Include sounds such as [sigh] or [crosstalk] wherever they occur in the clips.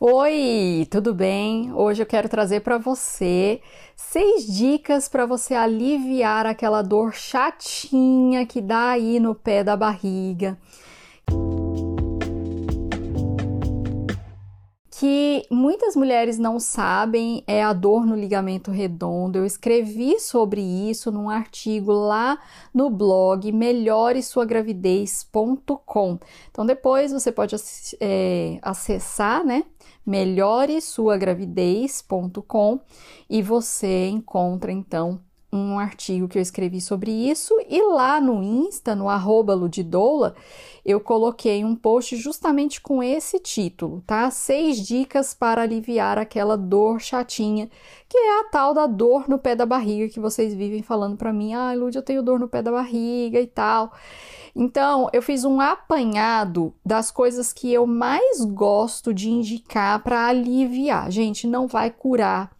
Oi, tudo bem? Hoje eu quero trazer para você seis dicas para você aliviar aquela dor chatinha que dá aí no pé da barriga. Que muitas mulheres não sabem é a dor no ligamento redondo. Eu escrevi sobre isso num artigo lá no blog melhoresuagravidez.com. Então depois você pode é, acessar, né? melhoresuagravidez.com e você encontra então um artigo que eu escrevi sobre isso e lá no Insta, no arroba Ludidoula, eu coloquei um post justamente com esse título, tá? Seis dicas para aliviar aquela dor chatinha, que é a tal da dor no pé da barriga que vocês vivem falando para mim, ah, Lud, eu tenho dor no pé da barriga e tal. Então, eu fiz um apanhado das coisas que eu mais gosto de indicar para aliviar. Gente, não vai curar,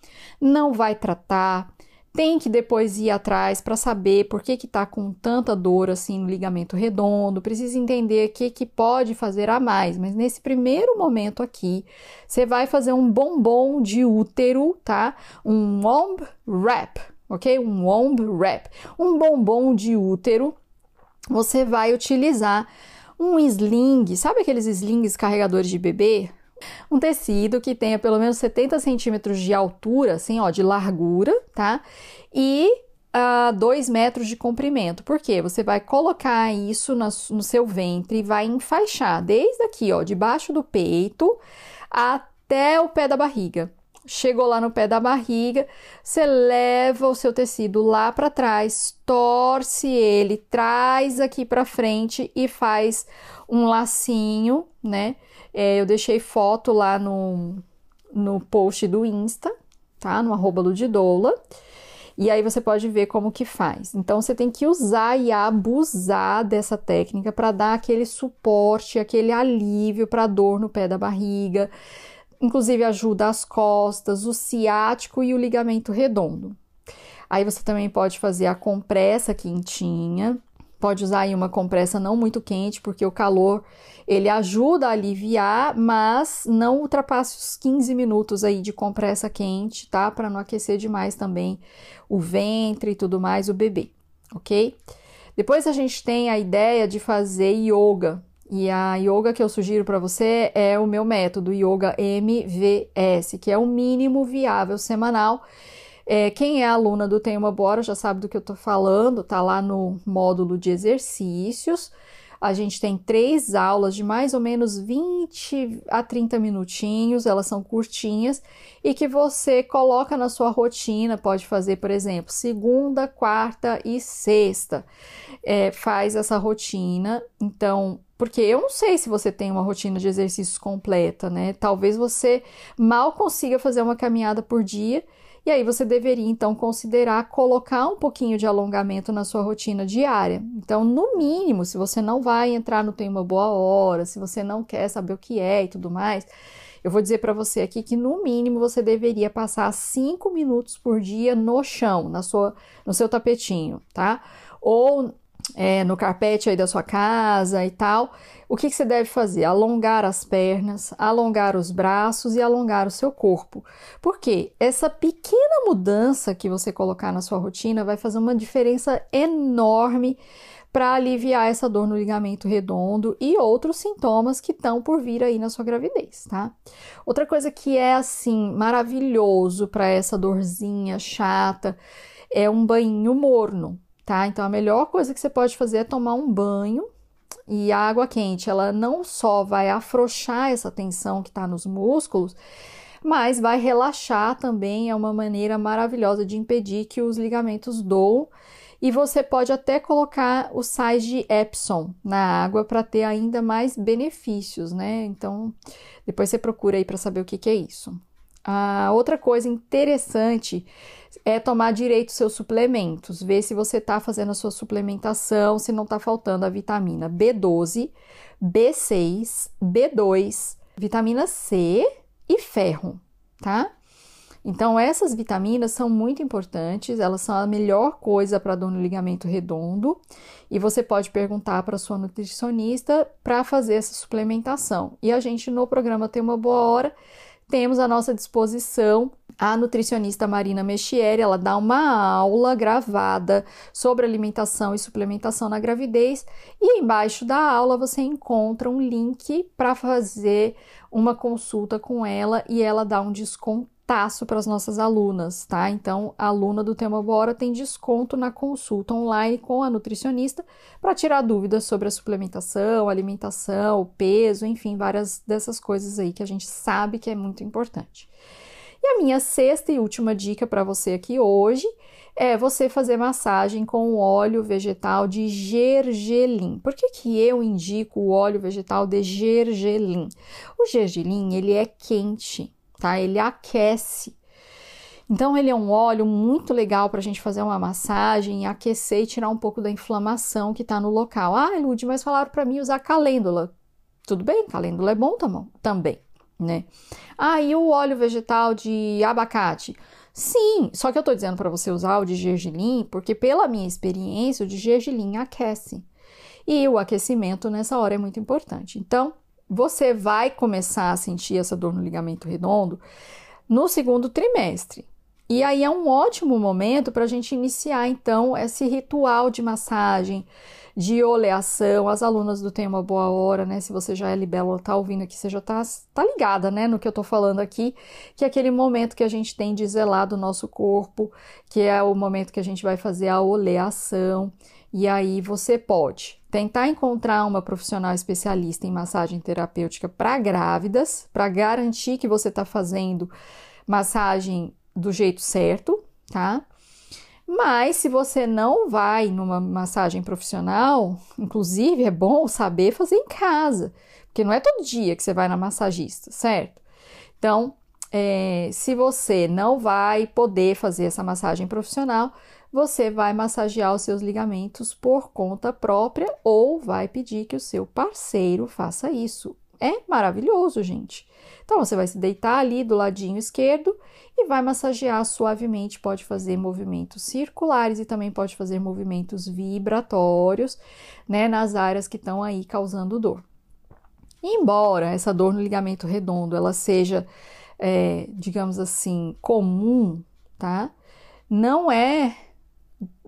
não vai tratar, tem que depois ir atrás para saber por que que tá com tanta dor assim no ligamento redondo, precisa entender o que que pode fazer a mais, mas nesse primeiro momento aqui, você vai fazer um bombom de útero, tá? Um womb wrap, OK? Um womb wrap, um bombom de útero. Você vai utilizar um sling, sabe aqueles slings carregadores de bebê? Um tecido que tenha pelo menos 70 centímetros de altura, assim, ó, de largura, tá? E uh, 2 metros de comprimento. Por quê? Você vai colocar isso no, no seu ventre e vai enfaixar desde aqui, ó, debaixo do peito até o pé da barriga. Chegou lá no pé da barriga, você leva o seu tecido lá para trás, torce ele, traz aqui para frente e faz um lacinho, né? É, eu deixei foto lá no, no post do Insta, tá? No arroba Ludidoula. E aí você pode ver como que faz. Então você tem que usar e abusar dessa técnica para dar aquele suporte, aquele alívio para dor no pé da barriga. Inclusive ajuda as costas, o ciático e o ligamento redondo. Aí você também pode fazer a compressa quentinha, Pode usar aí uma compressa não muito quente, porque o calor ele ajuda a aliviar, mas não ultrapasse os 15 minutos aí de compressa quente, tá? Para não aquecer demais também o ventre e tudo mais, o bebê, ok? Depois a gente tem a ideia de fazer yoga. E a yoga que eu sugiro para você é o meu método Yoga MVS, que é o mínimo viável semanal é, quem é aluna do Tem Uma Bora já sabe do que eu tô falando, tá lá no módulo de exercícios. A gente tem três aulas de mais ou menos 20 a 30 minutinhos, elas são curtinhas e que você coloca na sua rotina. Pode fazer, por exemplo, segunda, quarta e sexta. É, faz essa rotina. Então, porque eu não sei se você tem uma rotina de exercícios completa, né? Talvez você mal consiga fazer uma caminhada por dia e aí você deveria então considerar colocar um pouquinho de alongamento na sua rotina diária. Então, no mínimo, se você não vai entrar no tem uma boa hora, se você não quer saber o que é e tudo mais, eu vou dizer para você aqui que no mínimo você deveria passar 5 minutos por dia no chão, na sua, no seu tapetinho, tá? Ou é, no carpete aí da sua casa e tal, o que, que, você deve fazer? Alongar as pernas, alongar os braços e alongar o seu corpo. Porque essa pequena mudança que você colocar na sua rotina vai fazer uma diferença enorme para aliviar essa dor no ligamento redondo e outros sintomas que estão por vir aí na sua gravidez, tá? Outra coisa que é assim maravilhoso para essa dorzinha chata é um banho morno tá? Então a melhor coisa que você pode fazer é tomar um banho e a água quente, ela não só vai afrouxar essa tensão que está nos músculos, mas vai relaxar também, é uma maneira maravilhosa de impedir que os ligamentos doam. E você pode até colocar o sais de Epsom na água para ter ainda mais benefícios, né? Então, depois você procura aí para saber o que, que é isso. A outra coisa interessante é tomar direito seus suplementos, ver se você está fazendo a sua suplementação, se não está faltando a vitamina B12, B6, B2, vitamina C e ferro, tá? Então, essas vitaminas são muito importantes, elas são a melhor coisa para dor no ligamento redondo, e você pode perguntar para sua nutricionista para fazer essa suplementação. E a gente no programa tem uma boa hora temos à nossa disposição a nutricionista Marina Mechieri, ela dá uma aula gravada sobre alimentação e suplementação na gravidez e embaixo da aula você encontra um link para fazer uma consulta com ela e ela dá um descontaço para as nossas alunas, tá? Então, a aluna do Tema Bora tem desconto na consulta online com a nutricionista para tirar dúvidas sobre a suplementação, alimentação, peso, enfim, várias dessas coisas aí que a gente sabe que é muito importante. E a minha sexta e última dica para você aqui hoje é você fazer massagem com óleo vegetal de gergelim. Por que, que eu indico o óleo vegetal de gergelim? O gergelim, ele é quente, tá? Ele aquece. Então, ele é um óleo muito legal para a gente fazer uma massagem, aquecer e tirar um pouco da inflamação que está no local. Ah, Lud, mas falaram para mim usar calêndula. Tudo bem, calêndula é bom também né? Ah, e o óleo vegetal de abacate? Sim, só que eu tô dizendo para você usar o de gergelim, porque pela minha experiência, o de gergelim aquece. E o aquecimento nessa hora é muito importante. Então, você vai começar a sentir essa dor no ligamento redondo no segundo trimestre. E aí é um ótimo momento para a gente iniciar então esse ritual de massagem, de oleação. As alunas do Tem uma Boa Hora, né? Se você já é libélula, tá ouvindo aqui, você já tá, tá ligada, né? No que eu tô falando aqui, que é aquele momento que a gente tem de zelar do nosso corpo, que é o momento que a gente vai fazer a oleação. E aí você pode tentar encontrar uma profissional especialista em massagem terapêutica para grávidas, para garantir que você está fazendo massagem do jeito certo, tá? Mas se você não vai numa massagem profissional, inclusive é bom saber fazer em casa, porque não é todo dia que você vai na massagista, certo? Então, é, se você não vai poder fazer essa massagem profissional, você vai massagear os seus ligamentos por conta própria ou vai pedir que o seu parceiro faça isso. É maravilhoso, gente. Então, você vai se deitar ali do ladinho esquerdo e vai massagear suavemente. Pode fazer movimentos circulares e também pode fazer movimentos vibratórios, né, nas áreas que estão aí causando dor. embora essa dor no ligamento redondo ela seja, é, digamos assim, comum, tá? Não é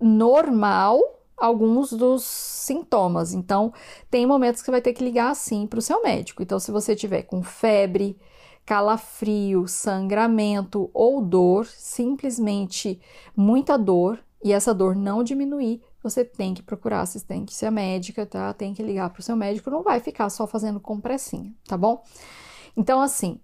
normal alguns dos sintomas. Então, tem momentos que você vai ter que ligar assim para o seu médico. Então, se você tiver com febre, calafrio, sangramento ou dor, simplesmente muita dor, e essa dor não diminuir, você tem que procurar assistência médica, tá? Tem que ligar para o seu médico, não vai ficar só fazendo compressinha, tá bom? Então, assim,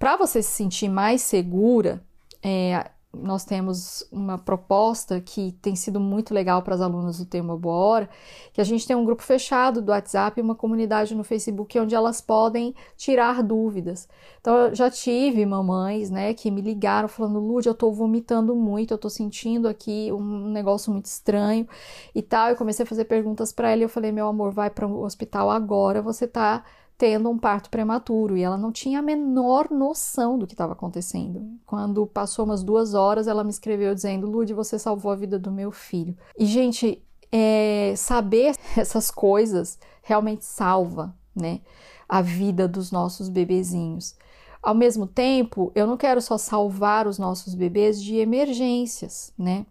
para você se sentir mais segura, é, nós temos uma proposta que tem sido muito legal para as alunas do Tema Boa Hora, que a gente tem um grupo fechado do WhatsApp e uma comunidade no Facebook onde elas podem tirar dúvidas. Então, eu já tive mamães, né, que me ligaram falando, Lud, eu estou vomitando muito, eu estou sentindo aqui um negócio muito estranho e tal. Eu comecei a fazer perguntas para ela e eu falei, meu amor, vai para o hospital agora, você está tendo um parto prematuro e ela não tinha a menor noção do que estava acontecendo. Quando passou umas duas horas, ela me escreveu dizendo: Lud, você salvou a vida do meu filho. E, gente, é, saber [laughs] essas coisas realmente salva, né, a vida dos nossos bebezinhos. Ao mesmo tempo, eu não quero só salvar os nossos bebês de emergências, né,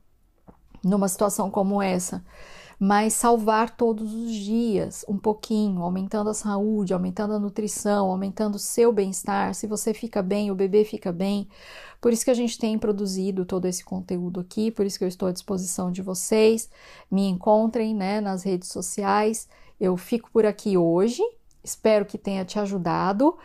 numa situação como essa mas salvar todos os dias um pouquinho, aumentando a saúde, aumentando a nutrição, aumentando o seu bem-estar. Se você fica bem, o bebê fica bem. Por isso que a gente tem produzido todo esse conteúdo aqui, por isso que eu estou à disposição de vocês. Me encontrem né, nas redes sociais. Eu fico por aqui hoje Espero que tenha te ajudado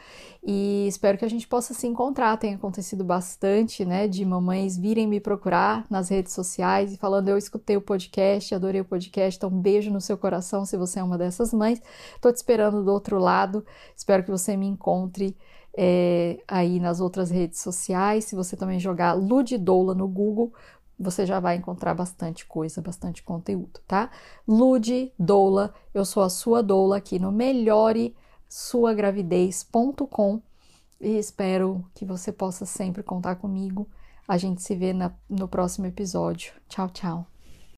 e espero que a gente possa se encontrar. Tem acontecido bastante, né, de mamães virem me procurar nas redes sociais e falando: Eu escutei o podcast, adorei o podcast, então um beijo no seu coração se você é uma dessas mães. Tô te esperando do outro lado, espero que você me encontre é, aí nas outras redes sociais. Se você também jogar Ludidoula no Google, você já vai encontrar bastante coisa, bastante conteúdo, tá? Lude Doula, eu sou a sua doula aqui no melhoresuagravidez.com e espero que você possa sempre contar comigo. A gente se vê na, no próximo episódio. Tchau, tchau.